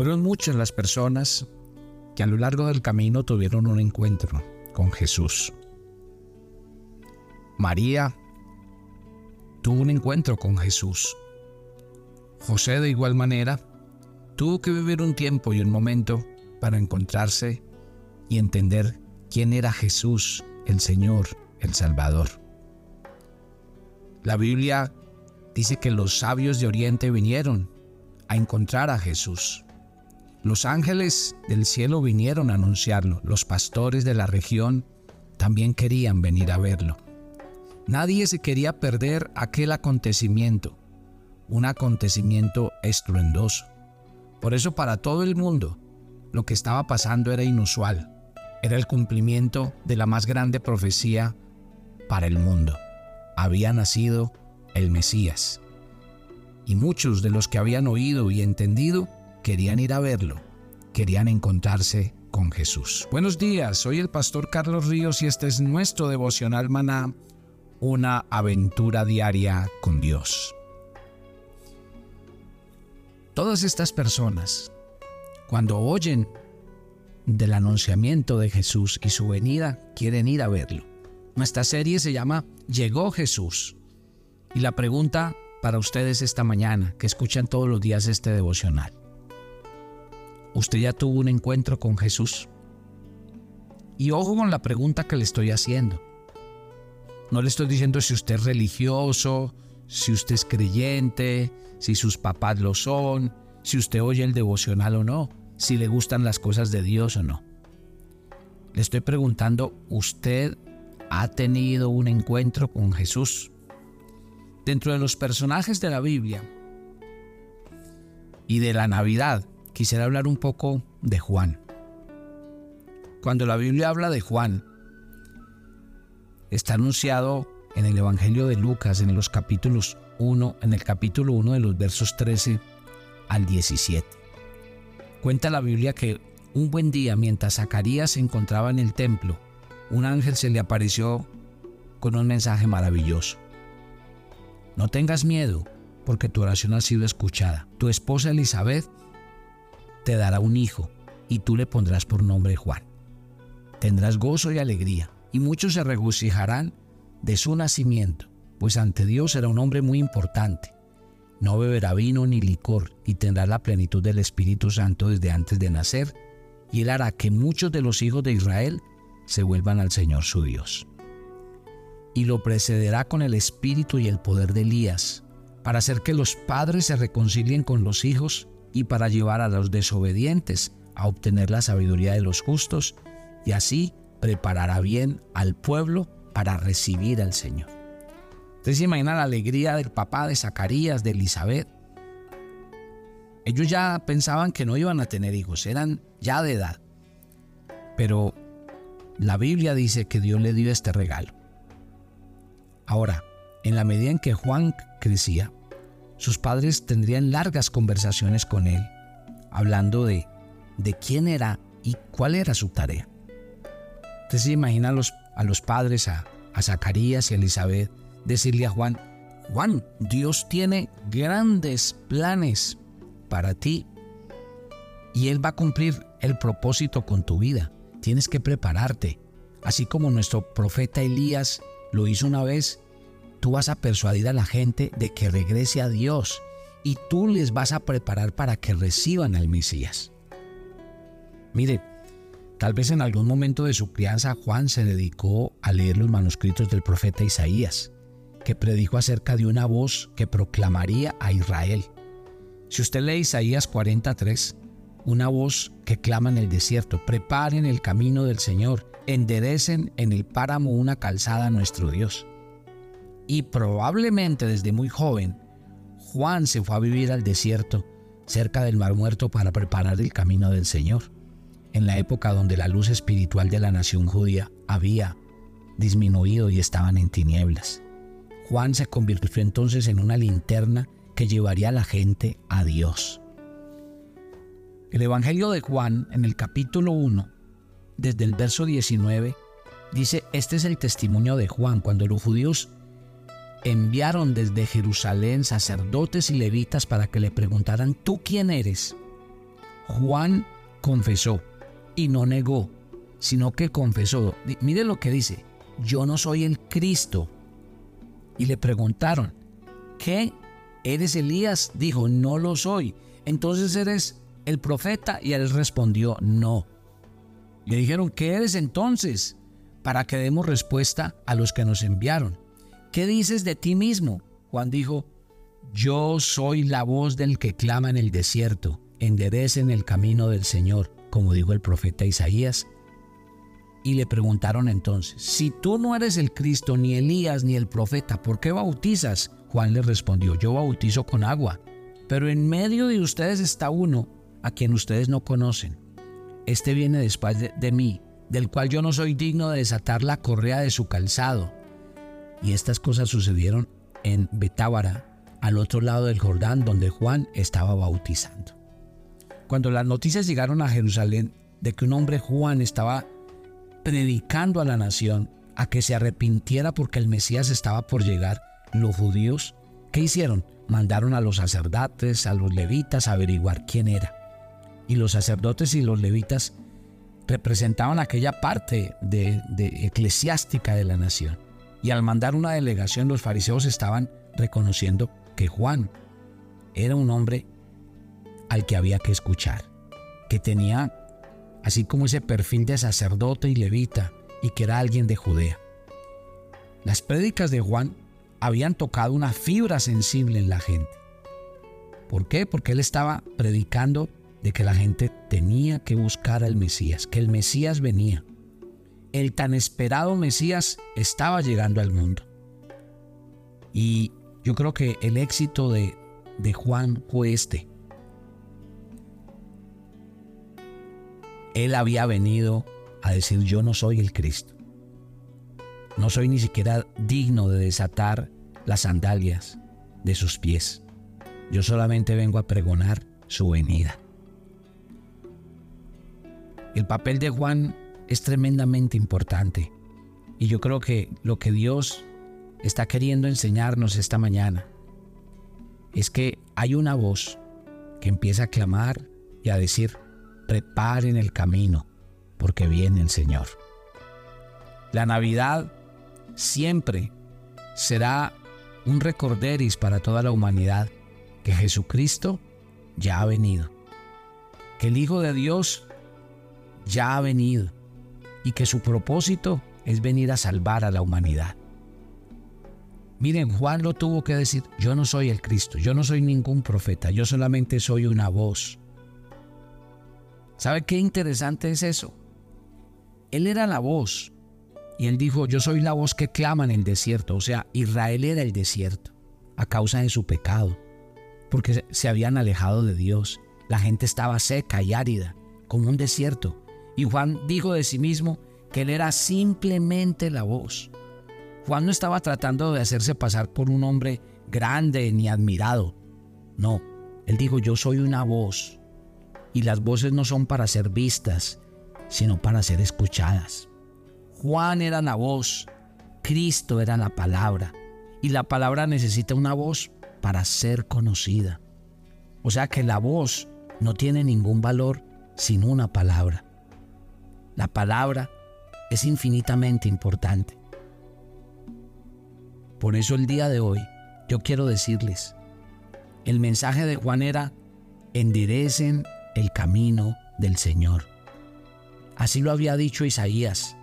Fueron muchas las personas que a lo largo del camino tuvieron un encuentro con Jesús. María tuvo un encuentro con Jesús. José de igual manera tuvo que vivir un tiempo y un momento para encontrarse y entender quién era Jesús, el Señor, el Salvador. La Biblia dice que los sabios de Oriente vinieron a encontrar a Jesús. Los ángeles del cielo vinieron a anunciarlo. Los pastores de la región también querían venir a verlo. Nadie se quería perder aquel acontecimiento, un acontecimiento estruendoso. Por eso para todo el mundo lo que estaba pasando era inusual. Era el cumplimiento de la más grande profecía para el mundo. Había nacido el Mesías. Y muchos de los que habían oído y entendido querían ir a verlo, querían encontrarse con Jesús. Buenos días, soy el pastor Carlos Ríos y este es nuestro devocional maná una aventura diaria con Dios. Todas estas personas, cuando oyen del anunciamiento de Jesús y su venida, quieren ir a verlo. Nuestra serie se llama Llegó Jesús. Y la pregunta para ustedes esta mañana, que escuchan todos los días este devocional. ¿Usted ya tuvo un encuentro con Jesús? Y ojo con la pregunta que le estoy haciendo. No le estoy diciendo si usted es religioso, si usted es creyente, si sus papás lo son, si usted oye el devocional o no, si le gustan las cosas de Dios o no. Le estoy preguntando, ¿usted ha tenido un encuentro con Jesús? Dentro de los personajes de la Biblia y de la Navidad, quisiera hablar un poco de Juan. Cuando la Biblia habla de Juan, está anunciado en el Evangelio de Lucas en los capítulos 1, en el capítulo 1 de los versos 13 al 17. Cuenta la Biblia que un buen día mientras Zacarías se encontraba en el templo, un ángel se le apareció con un mensaje maravilloso. No tengas miedo, porque tu oración ha sido escuchada. Tu esposa Elizabeth te dará un hijo, y tú le pondrás por nombre Juan. Tendrás gozo y alegría y muchos se regocijarán de su nacimiento, pues ante Dios será un hombre muy importante. No beberá vino ni licor y tendrá la plenitud del Espíritu Santo desde antes de nacer, y él hará que muchos de los hijos de Israel se vuelvan al Señor su Dios. Y lo precederá con el espíritu y el poder de Elías, para hacer que los padres se reconcilien con los hijos y para llevar a los desobedientes a obtener la sabiduría de los justos, y así preparará bien al pueblo para recibir al Señor. Ustedes se imaginan la alegría del papá de Zacarías, de Elizabeth. Ellos ya pensaban que no iban a tener hijos, eran ya de edad. Pero la Biblia dice que Dios le dio este regalo. Ahora, en la medida en que Juan crecía, sus padres tendrían largas conversaciones con él, hablando de, de quién era y cuál era su tarea. Usted imagina a los, a los padres, a, a Zacarías y a Elizabeth, decirle a Juan, Juan, Dios tiene grandes planes para ti y Él va a cumplir el propósito con tu vida. Tienes que prepararte. Así como nuestro profeta Elías lo hizo una vez, tú vas a persuadir a la gente de que regrese a Dios y tú les vas a preparar para que reciban al Mesías. Mire, Tal vez en algún momento de su crianza Juan se dedicó a leer los manuscritos del profeta Isaías, que predijo acerca de una voz que proclamaría a Israel. Si usted lee Isaías 43, una voz que clama en el desierto, preparen el camino del Señor, enderecen en el páramo una calzada a nuestro Dios. Y probablemente desde muy joven, Juan se fue a vivir al desierto, cerca del Mar Muerto, para preparar el camino del Señor en la época donde la luz espiritual de la nación judía había disminuido y estaban en tinieblas. Juan se convirtió entonces en una linterna que llevaría a la gente a Dios. El Evangelio de Juan, en el capítulo 1, desde el verso 19, dice, este es el testimonio de Juan, cuando los judíos enviaron desde Jerusalén sacerdotes y levitas para que le preguntaran, ¿tú quién eres? Juan confesó y no negó, sino que confesó. Mire lo que dice, yo no soy el Cristo. Y le preguntaron, ¿qué? ¿Eres Elías? Dijo, no lo soy. Entonces eres el profeta y él respondió, no. Le dijeron, ¿qué eres entonces? Para que demos respuesta a los que nos enviaron. ¿Qué dices de ti mismo? Juan dijo, yo soy la voz del que clama en el desierto, enderecen el camino del Señor, como dijo el profeta Isaías. Y le preguntaron entonces, si tú no eres el Cristo, ni Elías, ni el profeta, ¿por qué bautizas? Juan le respondió, yo bautizo con agua, pero en medio de ustedes está uno a quien ustedes no conocen. Este viene después de, mí, del cual yo no soy digno de desatar la correa de su calzado. Y estas cosas sucedieron en Betábara, al otro lado del Jordán, donde Juan estaba bautizando. Cuando las noticias llegaron a Jerusalén de que un hombre Juan estaba predicando a la nación a que se arrepintiera porque el Mesías estaba por llegar, los judíos, ¿qué hicieron? Mandaron a los sacerdotes, a los levitas a averiguar quién era. Y los sacerdotes y los levitas representaban aquella parte de, eclesiástica de la nación. Y al mandar una delegación, los fariseos estaban reconociendo que Juan era un hombre al que había que escuchar, que tenía así como ese perfil de sacerdote y levita, y que era alguien de Judea. Las prédicas de Juan habían tocado una fibra sensible en la gente. ¿Por qué? Porque él estaba predicando de que la gente tenía que buscar al Mesías, que el Mesías venía. El tan esperado Mesías estaba llegando al mundo. Y yo creo que el éxito de, de Juan fue este. Él había venido a decir yo no soy el Cristo. No soy ni siquiera digno de desatar las sandalias de sus pies. Yo solamente vengo a pregonar su venida. El papel de Juan es tremendamente importante y yo creo que lo que Dios está queriendo enseñarnos esta mañana es que hay una voz que empieza a clamar y a decir, preparen el camino, porque viene el Señor. La Navidad siempre será un recorderis para toda la humanidad que Jesucristo ya ha venido, que el Hijo de Dios ya ha venido y que su propósito es venir a salvar a la humanidad. Miren, Juan lo tuvo que decir, yo no soy el Cristo, yo no soy ningún profeta, yo solamente soy una voz ¿Sabe qué interesante es eso? Él era la voz. Y él dijo, yo soy la voz que clama en el desierto. O sea, Israel era el desierto a causa de su pecado. Porque se habían alejado de Dios. La gente estaba seca y árida, como un desierto. Y Juan dijo de sí mismo que él era simplemente la voz. Juan no estaba tratando de hacerse pasar por un hombre grande ni admirado. No, él dijo, yo soy una voz y las voces no son para ser vistas, sino para ser escuchadas. Juan era la voz, Cristo era la palabra, y la palabra necesita una voz para ser conocida. O sea que la voz no tiene ningún valor sin una palabra. La palabra es infinitamente importante. Por eso el día de hoy yo quiero decirles, el mensaje de Juan era, enderecen el camino del Señor. Así lo había dicho Isaías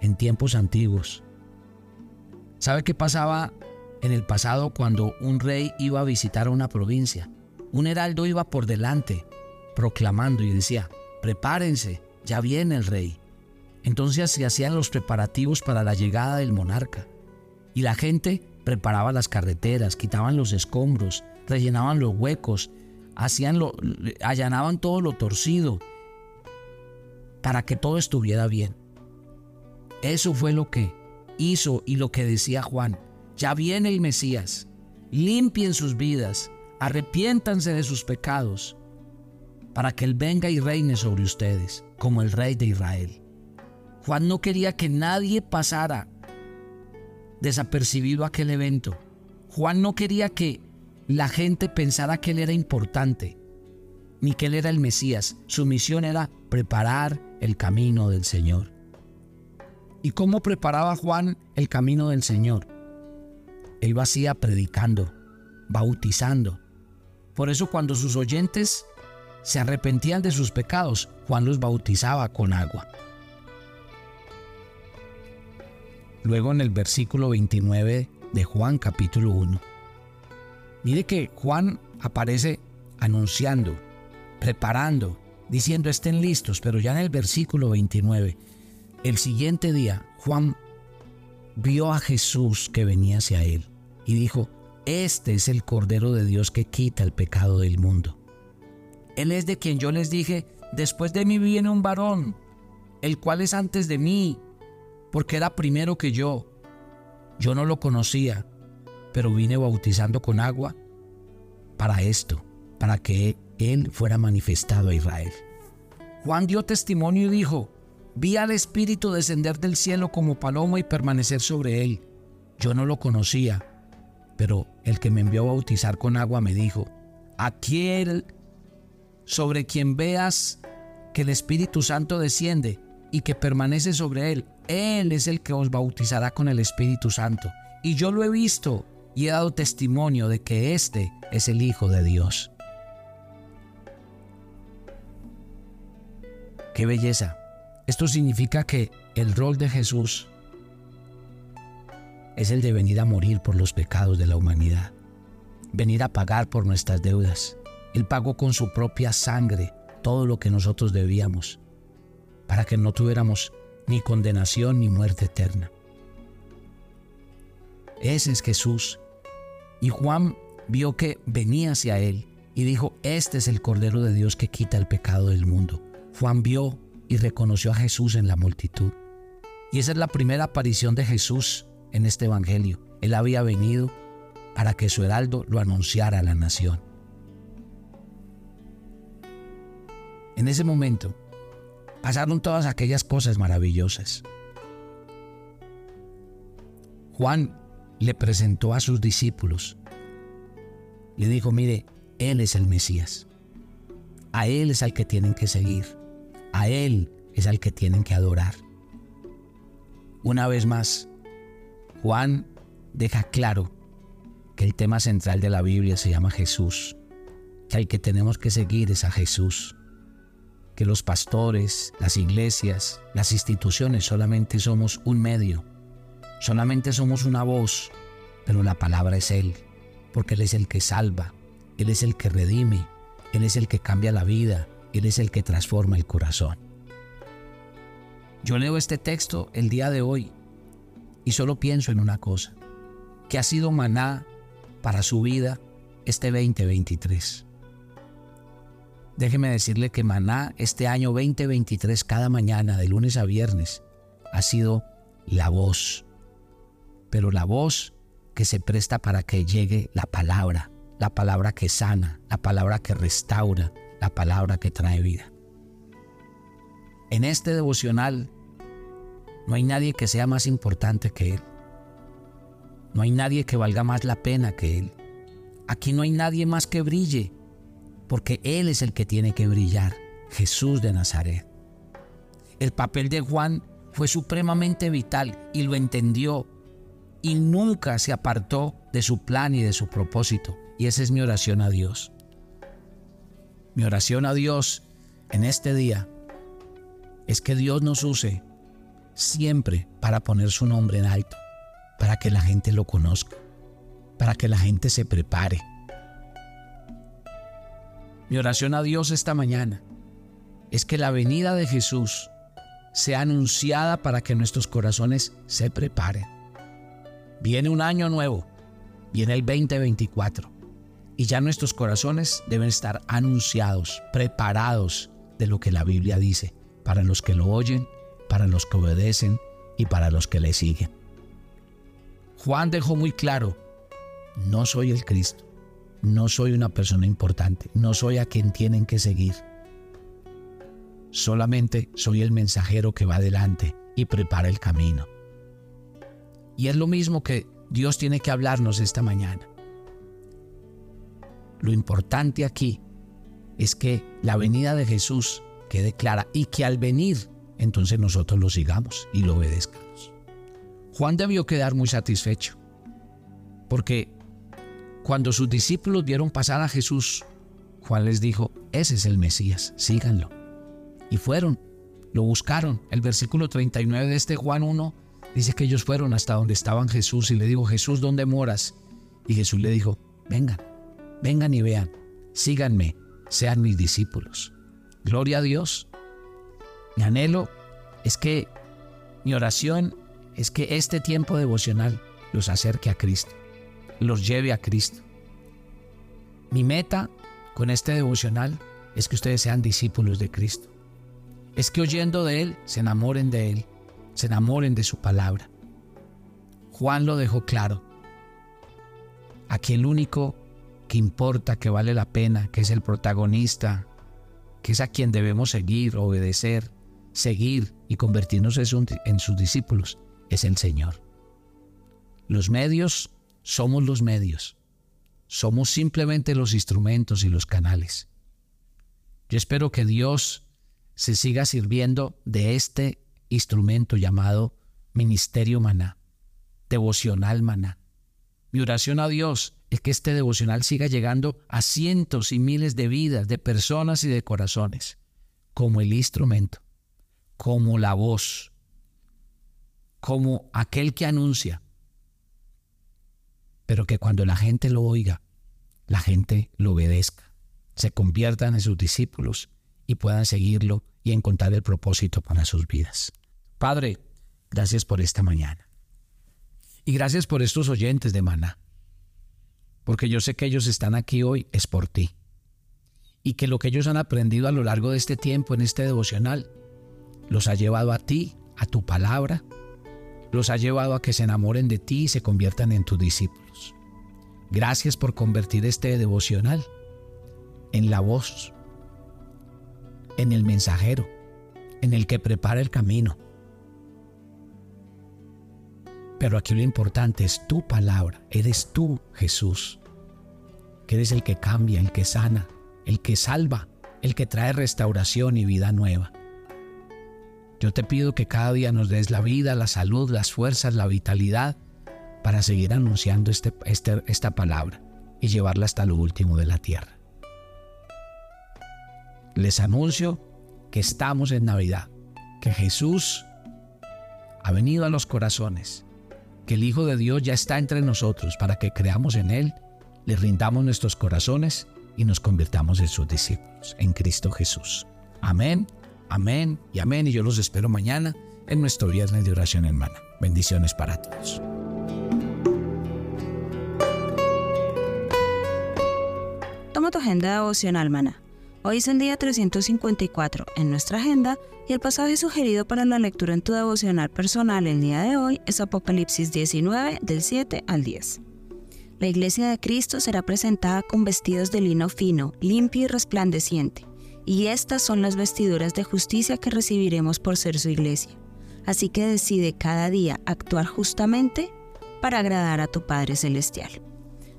en tiempos antiguos. ¿Sabe qué pasaba en el pasado cuando un rey iba a visitar una provincia? Un heraldo iba por delante proclamando y decía, prepárense, ya viene el rey. Entonces se hacían los preparativos para la llegada del monarca. Y la gente preparaba las carreteras, quitaban los escombros, rellenaban los huecos, hacían lo, allanaban todo lo torcido para que todo estuviera bien. Eso fue lo que hizo y lo que decía Juan. Ya viene el Mesías. Limpien sus vidas, arrepiéntanse de sus pecados, para que Él venga y reine sobre ustedes, como el Rey de Israel. Juan no quería que nadie pasara desapercibido aquel evento. Juan no quería que la gente pensara que él era importante. ni que él era el Mesías. Su misión era preparar el camino del Señor. ¿Y cómo preparaba Juan el camino del Señor? Él lo hacía predicando, bautizando. Por eso cuando sus oyentes se arrepentían de sus pecados, Juan los bautizaba con agua. Luego en el versículo 29 de Juan capítulo 1. Mire que Juan aparece anunciando, preparando, diciendo estén listos, pero ya en el versículo 29, el siguiente día Juan vio a Jesús que venía hacia él y dijo, este es el Cordero de Dios que quita el pecado del mundo. Él es de quien yo les dije, después de mí viene un varón, el cual es antes de mí, porque era primero que yo. Yo no lo conocía, pero vine bautizando con agua para esto, para que Él fuera manifestado a Israel. Juan dio testimonio y dijo, vi al Espíritu descender del cielo como paloma y permanecer sobre Él. Yo no lo conocía, pero el que me envió a bautizar con agua me dijo, aquel sobre quien veas que el Espíritu Santo desciende y que permanece sobre él, Él es el que os bautizará con el Espíritu Santo. Y yo lo he visto y he dado testimonio de que este es el Hijo de Dios. ¡Qué belleza! Esto significa que el rol de Jesús es el de venir a morir por los pecados de la humanidad, venir a pagar por nuestras deudas. Él pagó con su propia sangre todo lo que nosotros debíamos, para que no tuviéramos ni condenación ni muerte eterna. Ese es Jesús. Y Juan vio que venía hacia él y dijo, este es el Cordero de Dios que quita el pecado del mundo. Juan vio y reconoció a Jesús en la multitud. Y esa es la primera aparición de Jesús en este Evangelio. Él había venido para que su heraldo lo anunciara a la nación. En ese momento pasaron todas aquellas cosas maravillosas. Juan le presentó a sus discípulos. Le dijo, mire, Él es el Mesías. A Él es al que tienen que seguir. A Él es al que tienen que adorar. Una vez más, Juan deja claro que el tema central de la Biblia se llama Jesús, que al que tenemos que seguir es a Jesús, que los pastores, las iglesias, las instituciones solamente somos un medio, solamente somos una voz, pero la palabra es Él, porque Él es el que salva, Él es el que redime, Él es el que cambia la vida, Él es el que transforma el corazón. Yo leo este texto el día de hoy y solo pienso en una cosa, que ha sido maná para su vida este 2023. Déjeme decirle que maná este año 2023 cada mañana, de lunes a viernes, ha sido la voz. Pero la voz que se presta para que llegue la palabra, la palabra que sana, la palabra que restaura, la palabra que trae vida. En este devocional no hay nadie que sea más importante que Él. No hay nadie que valga más la pena que Él. Aquí no hay nadie más que brille, porque Él es el que tiene que brillar, Jesús de Nazaret. El papel de Juan fue supremamente vital y lo entendió y nunca se apartó de su plan y de su propósito. Y esa es mi oración a Dios. Mi oración a Dios en este día es que Dios nos use siempre para poner su nombre en alto, para que la gente lo conozca, para que la gente se prepare. Mi oración a Dios esta mañana es que la venida de Jesús sea anunciada para que nuestros corazones se preparen. Viene un año nuevo, viene el 2024, y ya nuestros corazones deben estar anunciados, preparados de lo que la Biblia dice, para los que lo oyen para los que obedecen y para los que le siguen. Juan dejó muy claro, no soy el Cristo, no soy una persona importante, no soy a quien tienen que seguir. Solamente soy el mensajero que va adelante y prepara el camino. Y es lo mismo que Dios tiene que hablarnos esta mañana. Lo importante aquí es que la venida de Jesús quede clara y que al venir entonces nosotros lo sigamos y lo obedezcamos. Juan debió quedar muy satisfecho porque cuando sus discípulos vieron pasar a Jesús, Juan les dijo, ese es el Mesías, síganlo. Y fueron, lo buscaron. El versículo 39 de este Juan 1 dice que ellos fueron hasta donde estaban Jesús y le dijo, Jesús, ¿dónde moras? Y Jesús le dijo, vengan, vengan y vean, síganme, sean mis discípulos. Gloria a Dios. Mi anhelo es que mi oración es que este tiempo devocional los acerque a Cristo, los lleve a Cristo. Mi meta con este devocional es que ustedes sean discípulos de Cristo. Es que oyendo de Él se enamoren de Él, se enamoren de su palabra. Juan lo dejó claro. Aquí el único que importa, que vale la pena, que es el protagonista, que es a quien debemos seguir, obedecer, seguir y convertirnos en sus discípulos, es el Señor. Los medios somos los medios. Somos simplemente los instrumentos y los canales. Yo espero que Dios se siga sirviendo de este instrumento llamado Ministerio Maná, devocional Maná. Mi oración a Dios es que este devocional siga llegando a cientos y miles de vidas, de personas y de corazones, como el instrumento, como la voz, como aquel que anuncia, pero que cuando la gente lo oiga, la gente lo obedezca, se conviertan en sus discípulos y puedan seguirlo y encontrar el propósito para sus vidas. Padre, gracias por esta mañana. Y gracias por estos oyentes de Maná. Porque yo sé que ellos están aquí hoy es por ti. Y que lo que ellos han aprendido a lo largo de este tiempo en este devocional los ha llevado a ti, a tu palabra, los ha llevado a que se enamoren de ti y se conviertan en tus discípulos. Gracias por convertir este devocional en la voz, en el mensajero, en el que prepara el camino pero aquí lo importante es tu palabra, eres tú Jesús, que eres el que cambia, el que sana, el que salva, el que trae restauración y vida nueva. Yo te pido que cada día nos des la vida, la salud, las fuerzas, la vitalidad para seguir anunciando este, este, esta palabra y llevarla hasta lo último de la tierra. Les anuncio que estamos en Navidad, que Jesús ha venido a los corazones que el Hijo de Dios ya está entre nosotros para que creamos en Él, le rindamos nuestros corazones y nos convirtamos en sus discípulos, en Cristo Jesús. Amén, amén y amén. Y yo los espero mañana en nuestro viernes de oración hermana. Bendiciones para todos. Toma tu agenda devocional, hermana Hoy es el día 354 en nuestra agenda y el pasaje sugerido para la lectura en tu devocional personal el día de hoy es Apocalipsis 19 del 7 al 10. La iglesia de Cristo será presentada con vestidos de lino fino, limpio y resplandeciente, y estas son las vestiduras de justicia que recibiremos por ser su iglesia. Así que decide cada día actuar justamente para agradar a tu Padre Celestial.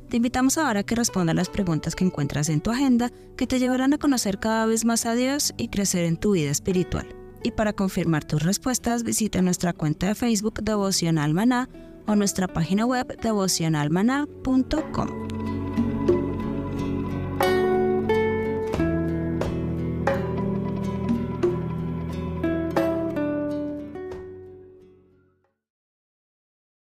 Te invitamos ahora a que respondas las preguntas que encuentras en tu agenda que te llevarán a conocer cada vez más a Dios y crecer en tu vida espiritual. Y para confirmar tus respuestas, visita nuestra cuenta de Facebook Devocional Maná o nuestra página web devocionalmaná.com.